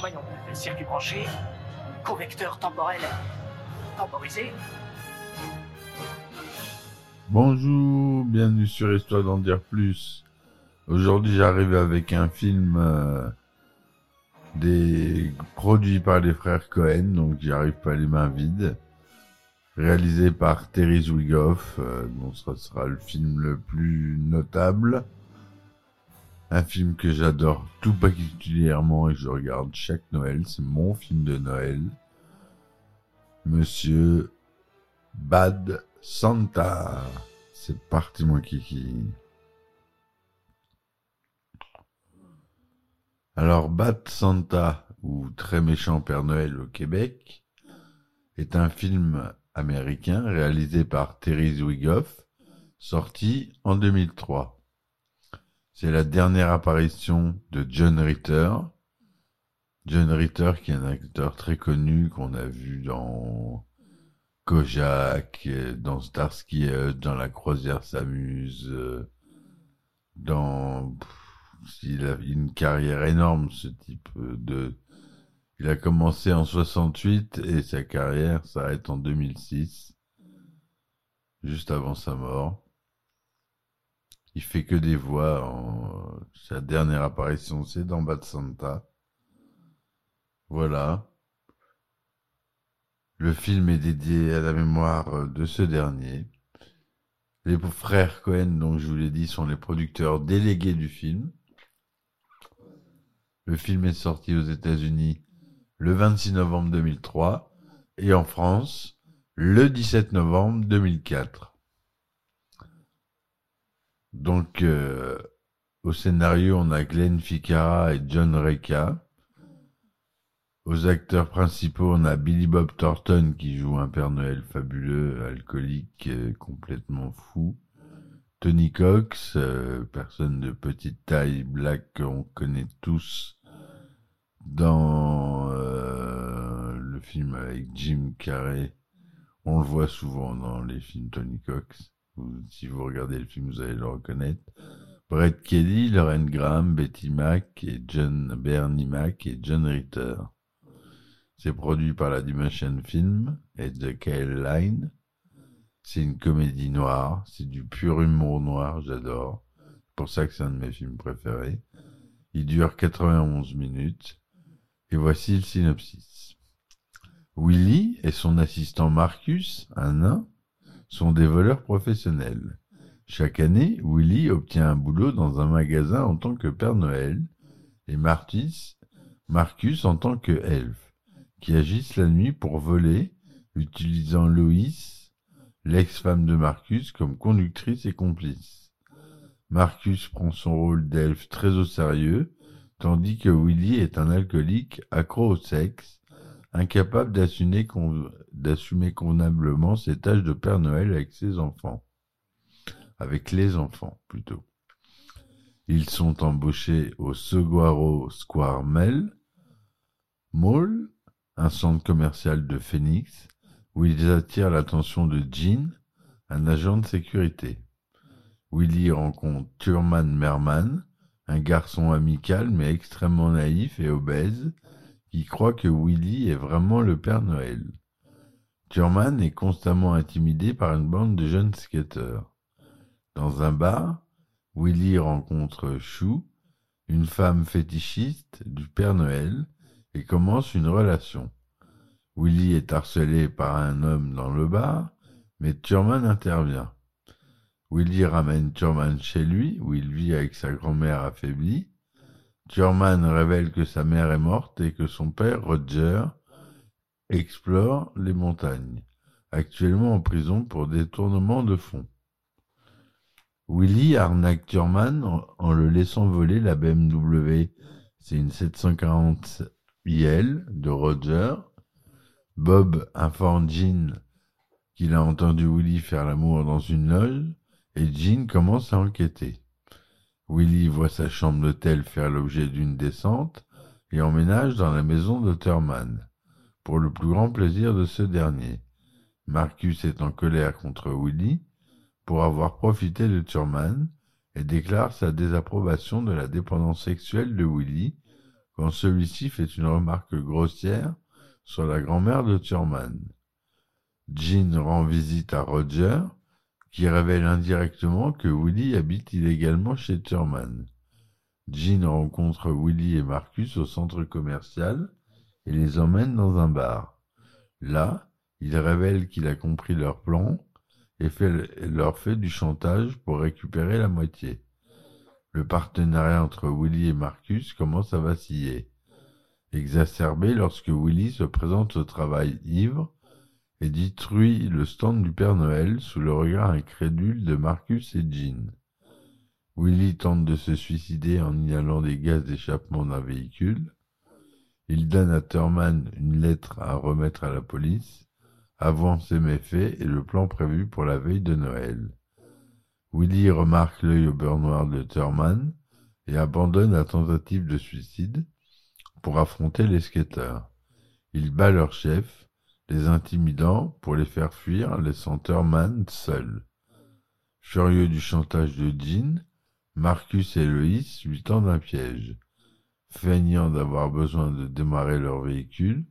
Voyons, circuit branché, correcteur temporel temporisé. Bonjour, bienvenue sur Histoire d'en dire plus. Aujourd'hui, j'arrive avec un film euh, des produit par les frères Cohen, donc j'y arrive pas les mains vides. Réalisé par Terry Zwigoff, euh, donc ce sera le film le plus notable. Un film que j'adore tout particulièrement et que je regarde chaque Noël, c'est mon film de Noël. Monsieur Bad Santa. C'est parti mon kiki. Alors Bad Santa ou Très méchant Père Noël au Québec est un film américain réalisé par Terry Zwigoff, sorti en 2003. C'est la dernière apparition de John Ritter. John Ritter qui est un acteur très connu qu'on a vu dans Kojak, dans Starsky dans La croisière s'amuse, euh, dans... Il a une carrière énorme, ce type de... Il a commencé en 68 et sa carrière s'arrête en 2006, juste avant sa mort. Il fait que des voix. Sa dernière apparition, c'est dans Bad Santa. Voilà. Le film est dédié à la mémoire de ce dernier. Les frères Cohen, donc je vous l'ai dit, sont les producteurs délégués du film. Le film est sorti aux États-Unis le 26 novembre 2003 et en France le 17 novembre 2004. Donc, euh, au scénario, on a Glenn Ficarra et John Reca. Aux acteurs principaux, on a Billy Bob Thornton qui joue un Père Noël fabuleux, alcoolique, euh, complètement fou. Tony Cox, euh, personne de petite taille, black qu'on connaît tous dans film avec Jim Carrey. On le voit souvent dans les films Tony Cox. Si vous regardez le film, vous allez le reconnaître. Brett Kelly, Lauren Graham, Betty Mack et John Bernie Mack et John Ritter. C'est produit par la Dimension Film et The Kyle Line. C'est une comédie noire, c'est du pur humour noir, j'adore. C'est pour ça que c'est un de mes films préférés. Il dure 91 minutes. Et voici le synopsis. Willy et son assistant Marcus, un nain, sont des voleurs professionnels. Chaque année, Willy obtient un boulot dans un magasin en tant que Père Noël et Marcus en tant que elfe, qui agissent la nuit pour voler, utilisant Loïs, l'ex-femme de Marcus, comme conductrice et complice. Marcus prend son rôle d'elfe très au sérieux, tandis que Willy est un alcoolique accro au sexe, incapable d'assumer, convenablement ses tâches de Père Noël avec ses enfants. Avec les enfants, plutôt. Ils sont embauchés au Seguaro Square Mall, Mall, un centre commercial de Phoenix, où ils attirent l'attention de Jean, un agent de sécurité. Willy rencontre Thurman Merman, un garçon amical mais extrêmement naïf et obèse, qui croit que Willy est vraiment le Père Noël. Thurman est constamment intimidé par une bande de jeunes skateurs. Dans un bar, Willy rencontre Chou, une femme fétichiste du Père Noël, et commence une relation. Willy est harcelé par un homme dans le bar, mais Thurman intervient. Willy ramène Thurman chez lui, où il vit avec sa grand-mère affaiblie. Thurman révèle que sa mère est morte et que son père, Roger, explore les montagnes, actuellement en prison pour détournement de fonds. Willy arnaque Thurman en, le laissant voler la BMW. C'est une 740 IL de Roger. Bob informe Jean qu'il a entendu Willy faire l'amour dans une loge et Jean commence à enquêter. Willy voit sa chambre d'hôtel faire l'objet d'une descente et emménage dans la maison de Thurman, pour le plus grand plaisir de ce dernier. Marcus est en colère contre Willy pour avoir profité de Thurman et déclare sa désapprobation de la dépendance sexuelle de Willy quand celui-ci fait une remarque grossière sur la grand-mère de Thurman. Jean rend visite à Roger, qui révèle indirectement que Willy habite illégalement chez Thurman. Jean rencontre Willy et Marcus au centre commercial et les emmène dans un bar. Là, il révèle qu'il a compris leur plan et leur fait du chantage pour récupérer la moitié. Le partenariat entre Willy et Marcus commence à vaciller, exacerbé lorsque Willy se présente au travail ivre et détruit le stand du Père Noël sous le regard incrédule de Marcus et Jean. Willy tente de se suicider en inhalant des gaz d'échappement d'un véhicule. Il donne à Thurman une lettre à remettre à la police avant ses méfaits et le plan prévu pour la veille de Noël. Willy remarque l'œil au beurre noir de Thurman et abandonne la tentative de suicide pour affronter les skateurs. Il bat leur chef, les intimidant pour les faire fuir, laissant Thurman seul. Furieux du chantage de Jean, Marcus et Loïs lui tendent un piège. Feignant d'avoir besoin de démarrer leur véhicule,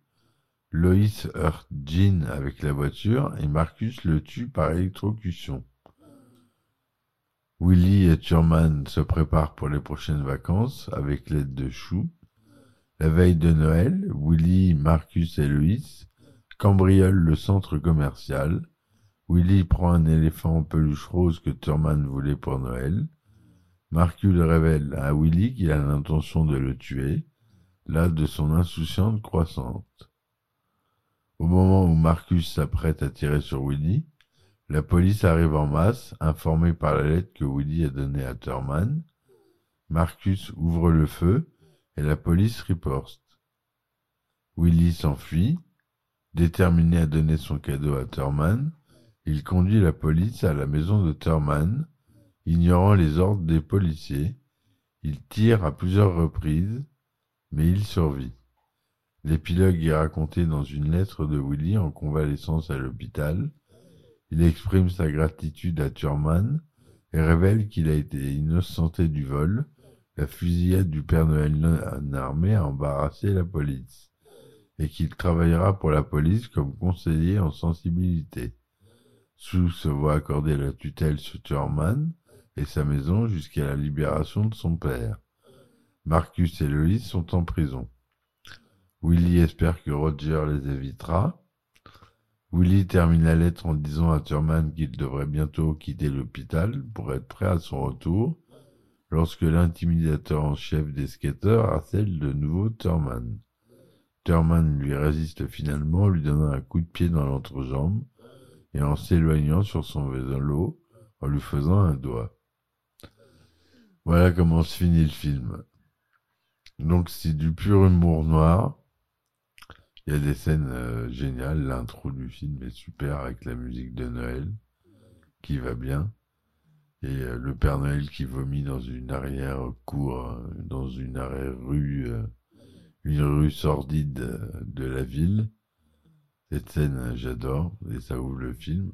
Loïs heurte Jean avec la voiture et Marcus le tue par électrocution. Willy et Thurman se préparent pour les prochaines vacances avec l'aide de Chou. La veille de Noël, Willy, Marcus et Loïs cambriolent le centre commercial. Willy prend un éléphant en peluche rose que Thurman voulait pour Noël. Marcus révèle à Willy qu'il a l'intention de le tuer, là de son insouciante croissante. Au moment où Marcus s'apprête à tirer sur Willy, la police arrive en masse, informée par la lettre que Willy a donnée à Thurman. Marcus ouvre le feu et la police riposte. Willy s'enfuit. Déterminé à donner son cadeau à Thurman, il conduit la police à la maison de Thurman, ignorant les ordres des policiers. Il tire à plusieurs reprises, mais il survit. L'épilogue est raconté dans une lettre de Willy en convalescence à l'hôpital. Il exprime sa gratitude à Thurman et révèle qu'il a été innocenté du vol. La fusillade du Père Noël non armé a embarrassé la police et qu'il travaillera pour la police comme conseiller en sensibilité. Sue se voit accorder la tutelle sur Thurman et sa maison jusqu'à la libération de son père. Marcus et Loïs sont en prison. Willy espère que Roger les évitera. Willy termine la lettre en disant à Thurman qu'il devrait bientôt quitter l'hôpital pour être prêt à son retour lorsque l'intimidateur en chef des skateurs harcèle de nouveau Thurman. Thurman lui résiste finalement, lui donnant un coup de pied dans l'entrejambe et en s'éloignant sur son vélo en lui faisant un doigt. Voilà comment se finit le film. Donc c'est du pur humour noir. Il y a des scènes euh, géniales. L'intro du film est super avec la musique de Noël qui va bien. Et euh, le Père Noël qui vomit dans une arrière-cour, euh, dans une arrière-rue, une rue sordide euh, de la ville. Cette scène, euh, j'adore, et ça ouvre le film.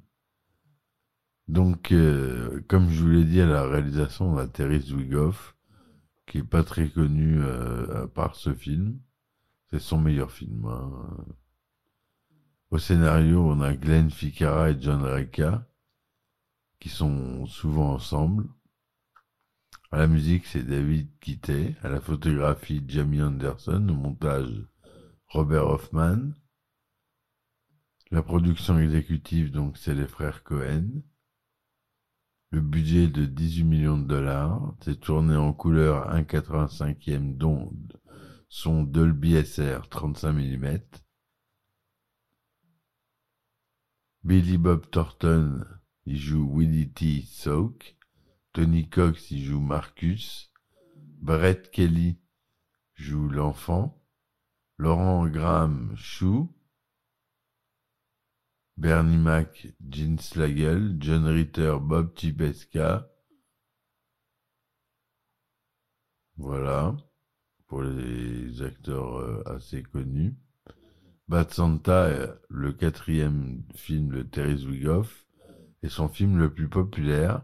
Donc, euh, comme je vous l'ai dit à la réalisation, on a Terry Zwigoff, qui est pas très connu euh, à part ce film. C'est son meilleur film. hein. Au scénario, on a Glenn Ficarra et John Reca, qui sont souvent ensemble. À la musique, c'est David Kitté. À la photographie, Jamie Anderson. Au montage, Robert Hoffman. La production exécutive, donc, c'est les frères Cohen. Le budget de 18 millions de dollars. C'est tourné en couleur 1,85e d'onde, son Dolby SR 35 mm. Billy Bob Thornton, il joue Willie T. Soak. Tony Cox y joue Marcus. Brett Kelly joue l'enfant. Laurent Graham Chou. Bernie Mac, Gene Slagel, John Ritter, Bob Chipesca. Voilà, pour les acteurs euh, assez connus. Bad Santa, euh, le quatrième film de Terry Zwigoff, est son film le plus populaire,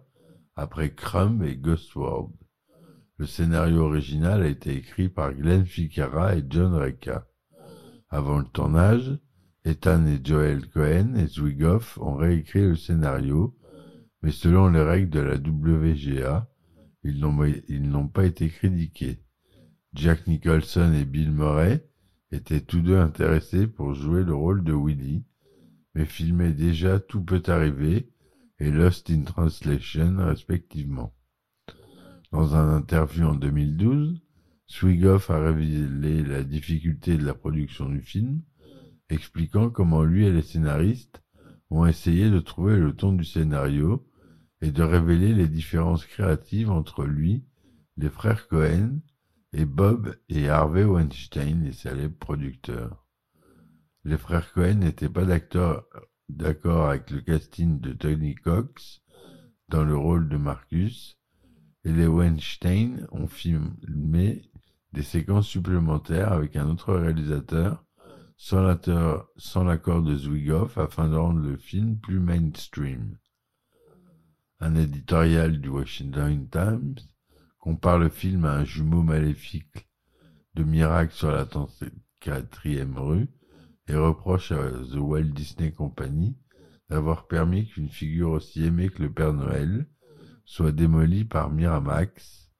après Crumb et Ghost World. Le scénario original a été écrit par Glenn Ficarra et John Reca. Avant le tournage, Ethan et Joel Cohen et Zwigoff ont réécrit le scénario, mais selon les règles de la WGA, ils n'ont pas été critiqués. Jack Nicholson et Bill Murray étaient tous deux intéressés pour jouer le rôle de Willy, mais filmaient déjà Tout peut arriver et Lost in Translation respectivement. Dans un interview en 2012, Swigoff a révélé la difficulté de la production du film, expliquant comment lui et les scénaristes ont essayé de trouver le ton du scénario et de révéler les différences créatives entre lui, les frères Cohen, et Bob et Harvey Weinstein, les célèbres producteurs. Les frères Cohen n'étaient pas d'accord avec le casting de Tony Cox dans le rôle de Marcus, et les Weinstein ont filmé des séquences supplémentaires avec un autre réalisateur sans l'accord de Zwigoff afin de rendre le film plus mainstream. Un éditorial du Washington Times compare le film à un jumeau maléfique de Miracle sur la 34e rue et reproche à The Walt Disney Company d'avoir permis qu'une figure aussi aimée que le Père Noël soit démolie par Miramax,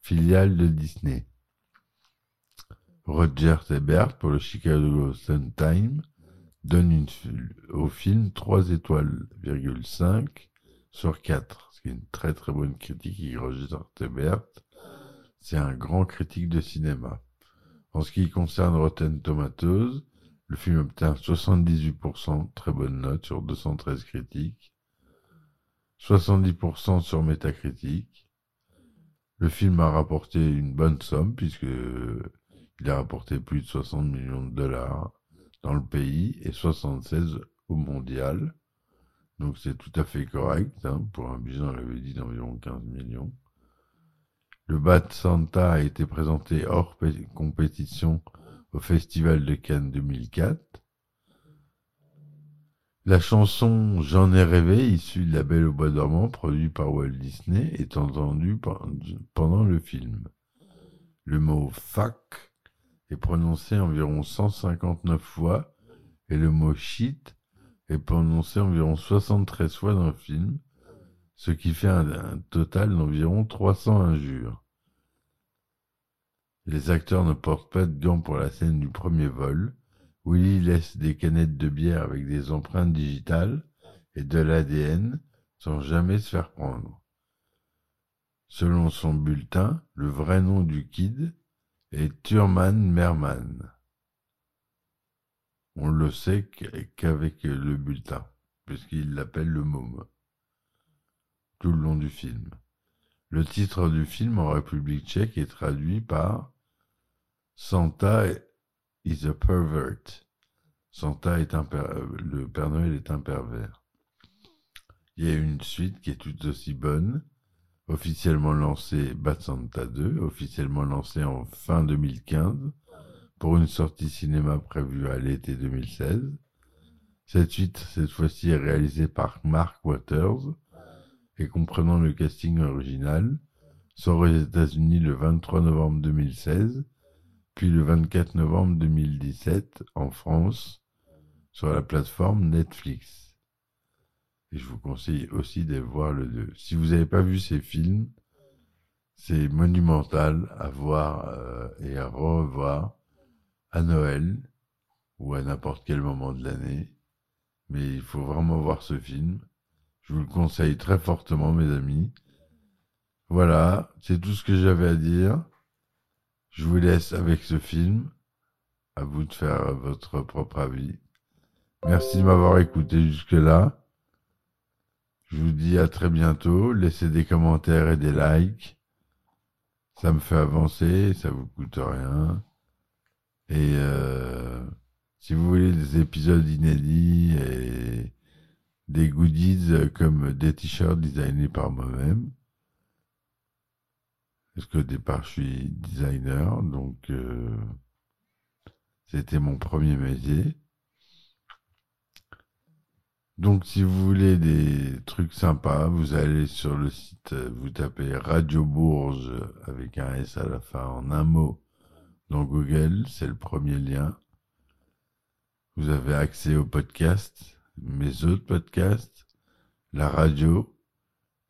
filiale de Disney. Roger Ebert pour le Chicago Sun-Times donne au film 3 étoiles, 5 sur 4, ce qui est une très très bonne critique. Roger Ebert, c'est un grand critique de cinéma. En ce qui concerne Rotten Tomatoes, le film obtient 78%, très bonne note sur 213 critiques, 70% sur Metacritic. Le film a rapporté une bonne somme puisque il a rapporté plus de 60 millions de dollars dans le pays et 76 au mondial. Donc c'est tout à fait correct. Hein, pour un budget, on l'avait dit, d'environ 15 millions. Le Bad Santa a été présenté hors compétition au Festival de Cannes 2004. La chanson J'en ai rêvé, issue de La Belle au Bois dormant, produit par Walt Disney, est entendue pendant le film. Le mot fuck est prononcé environ 159 fois et le mot shit est prononcé environ 73 fois dans le film, ce qui fait un, total d'environ 300 injures. Les acteurs ne portent pas de gants pour la scène du premier vol. Willy laisse des canettes de bière avec des empreintes digitales et de l'ADN sans jamais se faire prendre. Selon son bulletin, le vrai nom du kid est Thurman Merman. On le sait qu'avec le bulletin, puisqu'il l'appelle le môme, tout le long du film. Le titre du film en République tchèque est traduit par Santa is a pervert. Santa est un le Père Noël est un pervers. Il y a une suite qui est tout aussi bonne, officiellement lancée Bad Santa 2, officiellement lancée en fin 2015, pour une sortie cinéma prévue à l'été 2016. Cette suite, cette fois-ci, est réalisée par Mark Waters et comprenant le casting original, sort aux États-Unis le 23 novembre 2016, puis le 24 novembre 2017 en France sur la plateforme Netflix. Et je vous conseille aussi de voir le 2. Si vous n'avez pas vu ces films, c'est monumental à voir euh, et à revoir à Noël ou à n'importe quel moment de l'année. Mais il faut vraiment voir ce film. Je vous le conseille très fortement, mes amis. Voilà, c'est tout ce que j'avais à dire. Je vous laisse avec ce film. À vous de faire votre propre avis. Merci de m'avoir écouté jusque-là. Je vous dis à très bientôt. Laissez des commentaires et des likes. Ça me fait avancer, ça vous coûte rien. Et euh, si vous voulez des épisodes inédits et des goodies comme des t-shirts designés par moi-même, parce qu'au départ je suis designer, donc euh, c'était mon premier métier. Donc si vous voulez des trucs sympas, vous allez sur le site, vous tapez Radio Bourges avec un S à la fin en un mot dans Google, c'est le premier lien. Vous avez accès au podcast, mes autres podcasts, la radio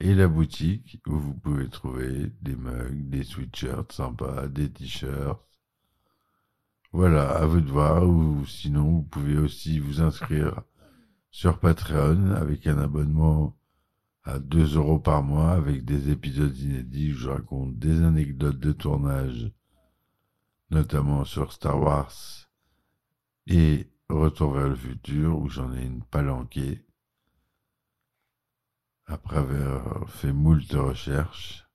et la boutique où vous pouvez trouver des mugs, des sweatshirts sympas, des t-shirts. Voilà, à vous de voir, ou sinon vous pouvez aussi vous inscrire sur Patreon avec un abonnement à 2 euros par mois avec des épisodes inédits où je raconte des anecdotes de tournage, notamment sur Star Wars et Retour vers le futur où j'en ai une palanquée après avoir fait moult recherches.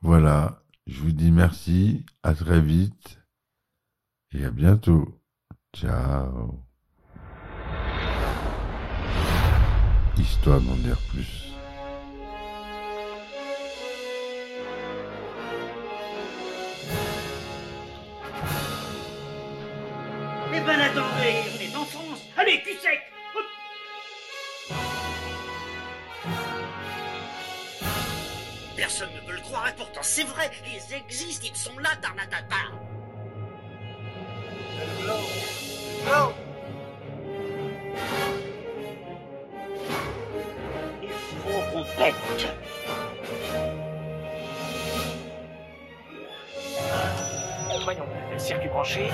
Voilà, je vous dis merci, à très vite et à bientôt. Ciao. Histoire d'en dire plus. Eh ben attendez, on est en France Allez, cul sec Personne ne peut le croire et pourtant. C'est vrai, ils existent, ils sont là, Tarnatata. Il faut Voyons, circuit branché,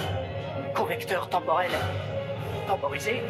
correcteur temporel temporisé,